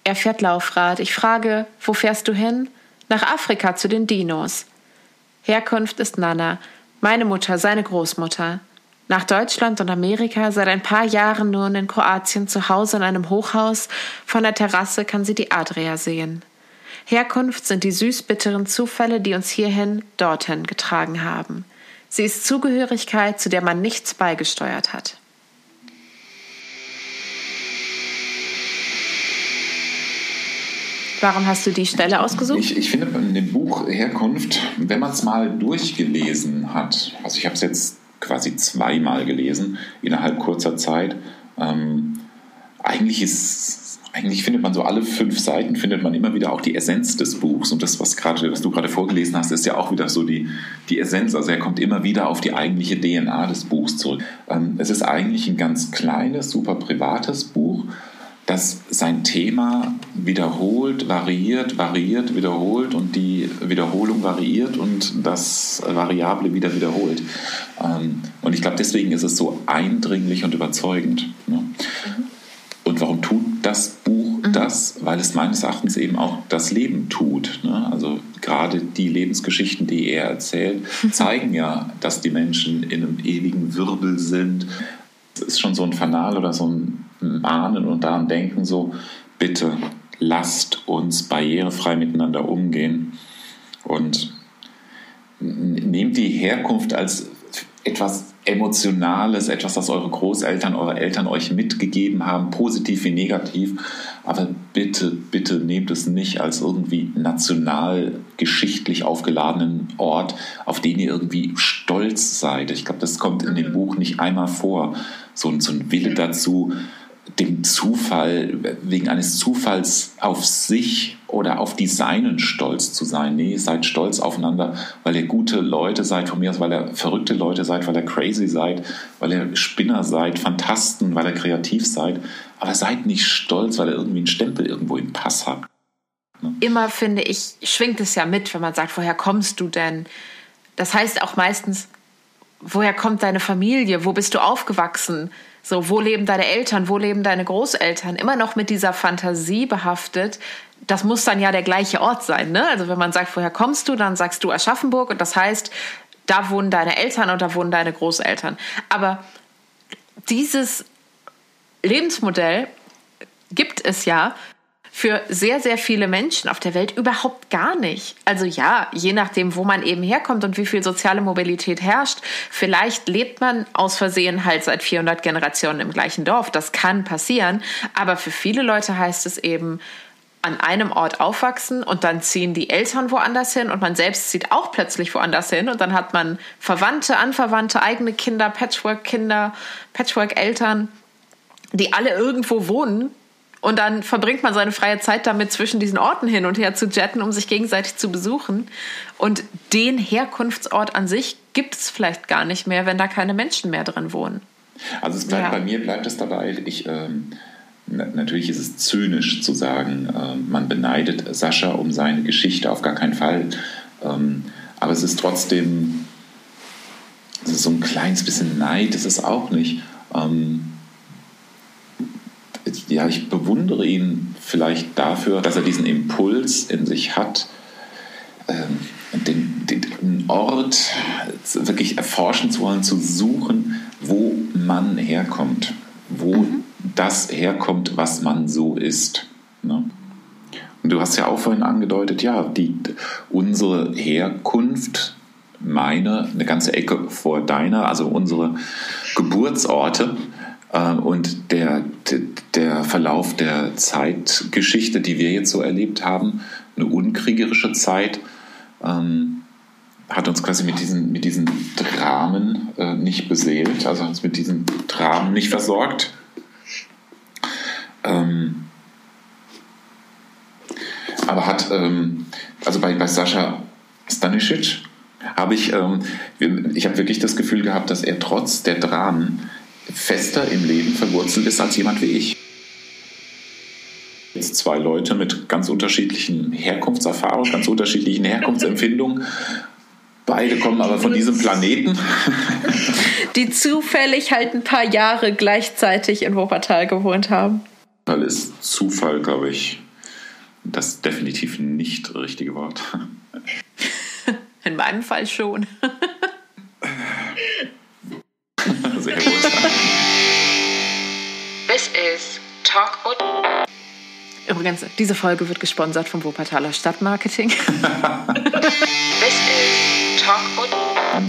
Er fährt Laufrad. Ich frage, wo fährst du hin? Nach Afrika zu den Dinos. Herkunft ist Nana, meine Mutter, seine Großmutter nach Deutschland und Amerika, seit ein paar Jahren nun in Kroatien zu Hause in einem Hochhaus. Von der Terrasse kann sie die Adria sehen. Herkunft sind die süß-bitteren Zufälle, die uns hierhin, dorthin getragen haben. Sie ist Zugehörigkeit, zu der man nichts beigesteuert hat. Warum hast du die Stelle ausgesucht? Ich, ich finde in dem Buch Herkunft, wenn man es mal durchgelesen hat, also ich habe es jetzt quasi zweimal gelesen innerhalb kurzer Zeit, ähm, eigentlich ist eigentlich findet man so alle fünf Seiten findet man immer wieder auch die Essenz des Buchs. Und das was gerade was du gerade vorgelesen hast ist ja auch wieder so die die Essenz. Also er kommt immer wieder auf die eigentliche DNA des Buchs zurück. Ähm, es ist eigentlich ein ganz kleines super privates Buch das sein Thema wiederholt, variiert, variiert, wiederholt und die Wiederholung variiert und das Variable wieder wiederholt. Ähm, und ich glaube, deswegen ist es so eindringlich und überzeugend. Ne? Mhm. Und warum tut das Buch mhm. das? Weil es meines Erachtens eben auch das Leben tut. Ne? Also gerade die Lebensgeschichten, die er erzählt, zeigen ja, dass die Menschen in einem ewigen Wirbel sind. Es ist schon so ein Fanal oder so ein mahnen und daran denken, so bitte lasst uns barrierefrei miteinander umgehen und nehmt die Herkunft als etwas Emotionales, etwas, das eure Großeltern, eure Eltern euch mitgegeben haben, positiv wie negativ. Aber bitte, bitte nehmt es nicht als irgendwie nationalgeschichtlich aufgeladenen Ort, auf den ihr irgendwie stolz seid. Ich glaube, das kommt in dem Buch nicht einmal vor. So, so ein Wille dazu, dem Zufall, wegen eines Zufalls auf sich oder auf die Seinen stolz zu sein. Nee, seid stolz aufeinander, weil ihr gute Leute seid, von mir aus, weil ihr verrückte Leute seid, weil ihr crazy seid, weil ihr Spinner seid, Fantasten, weil ihr kreativ seid. Aber seid nicht stolz, weil ihr irgendwie einen Stempel irgendwo im Pass habt. Ne? Immer finde ich, schwingt es ja mit, wenn man sagt, woher kommst du denn? Das heißt auch meistens, woher kommt deine Familie? Wo bist du aufgewachsen? So, wo leben deine Eltern, wo leben deine Großeltern? Immer noch mit dieser Fantasie behaftet. Das muss dann ja der gleiche Ort sein. Ne? Also wenn man sagt, woher kommst du, dann sagst du Aschaffenburg und das heißt, da wohnen deine Eltern und da wohnen deine Großeltern. Aber dieses Lebensmodell gibt es ja für sehr, sehr viele Menschen auf der Welt überhaupt gar nicht. Also ja, je nachdem, wo man eben herkommt und wie viel soziale Mobilität herrscht, vielleicht lebt man aus Versehen halt seit 400 Generationen im gleichen Dorf. Das kann passieren. Aber für viele Leute heißt es eben, an einem Ort aufwachsen und dann ziehen die Eltern woanders hin und man selbst zieht auch plötzlich woanders hin und dann hat man Verwandte, Anverwandte, eigene Kinder, Patchwork-Kinder, Patchwork-Eltern, die alle irgendwo wohnen und dann verbringt man seine freie Zeit damit, zwischen diesen Orten hin und her zu jetten, um sich gegenseitig zu besuchen. Und den Herkunftsort an sich gibt es vielleicht gar nicht mehr, wenn da keine Menschen mehr drin wohnen. Also es bleibt, ja. bei mir bleibt es dabei, ich, ähm, natürlich ist es zynisch zu sagen, äh, man beneidet Sascha um seine Geschichte, auf gar keinen Fall. Ähm, aber es ist trotzdem, es ist so ein kleines bisschen Neid, ist es auch nicht. Ähm, ja, ich bewundere ihn vielleicht dafür, dass er diesen Impuls in sich hat, ähm, den, den Ort wirklich erforschen zu wollen, zu suchen, wo man herkommt, wo mhm. das herkommt, was man so ist. Ne? Und du hast ja auch vorhin angedeutet, ja, die, unsere Herkunft, meine, eine ganze Ecke vor deiner, also unsere Geburtsorte, und der, der Verlauf der Zeitgeschichte, die wir jetzt so erlebt haben, eine unkriegerische Zeit, ähm, hat uns quasi mit diesen, mit diesen Dramen äh, nicht beseelt, also uns mit diesen Dramen nicht versorgt. Ähm, aber hat, ähm, also bei, bei Sascha Stanisic habe ich, ähm, ich habe wirklich das Gefühl gehabt, dass er trotz der Dramen fester im Leben verwurzelt ist als jemand wie ich. Jetzt zwei Leute mit ganz unterschiedlichen Herkunftserfahrungen, ganz unterschiedlichen Herkunftsempfindungen. Beide kommen aber von diesem Planeten. Die zufällig halt ein paar Jahre gleichzeitig in Wuppertal gewohnt haben. Weil ist Zufall, glaube ich, das definitiv nicht richtige Wort. In meinem Fall schon. Sehr gut. This is Talk Übrigens, diese Folge wird gesponsert vom Wuppertaler Stadtmarketing. This is Talk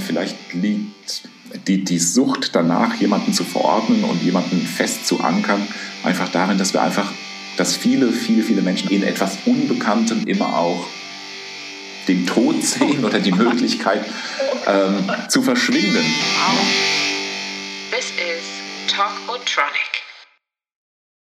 Vielleicht liegt die, die Sucht danach, jemanden zu verordnen und jemanden fest zu ankern, einfach darin, dass wir einfach dass viele, viele, viele Menschen in etwas Unbekanntem immer auch den Tod sehen oder die Möglichkeit ähm, zu verschwinden. This is Talk Otronic.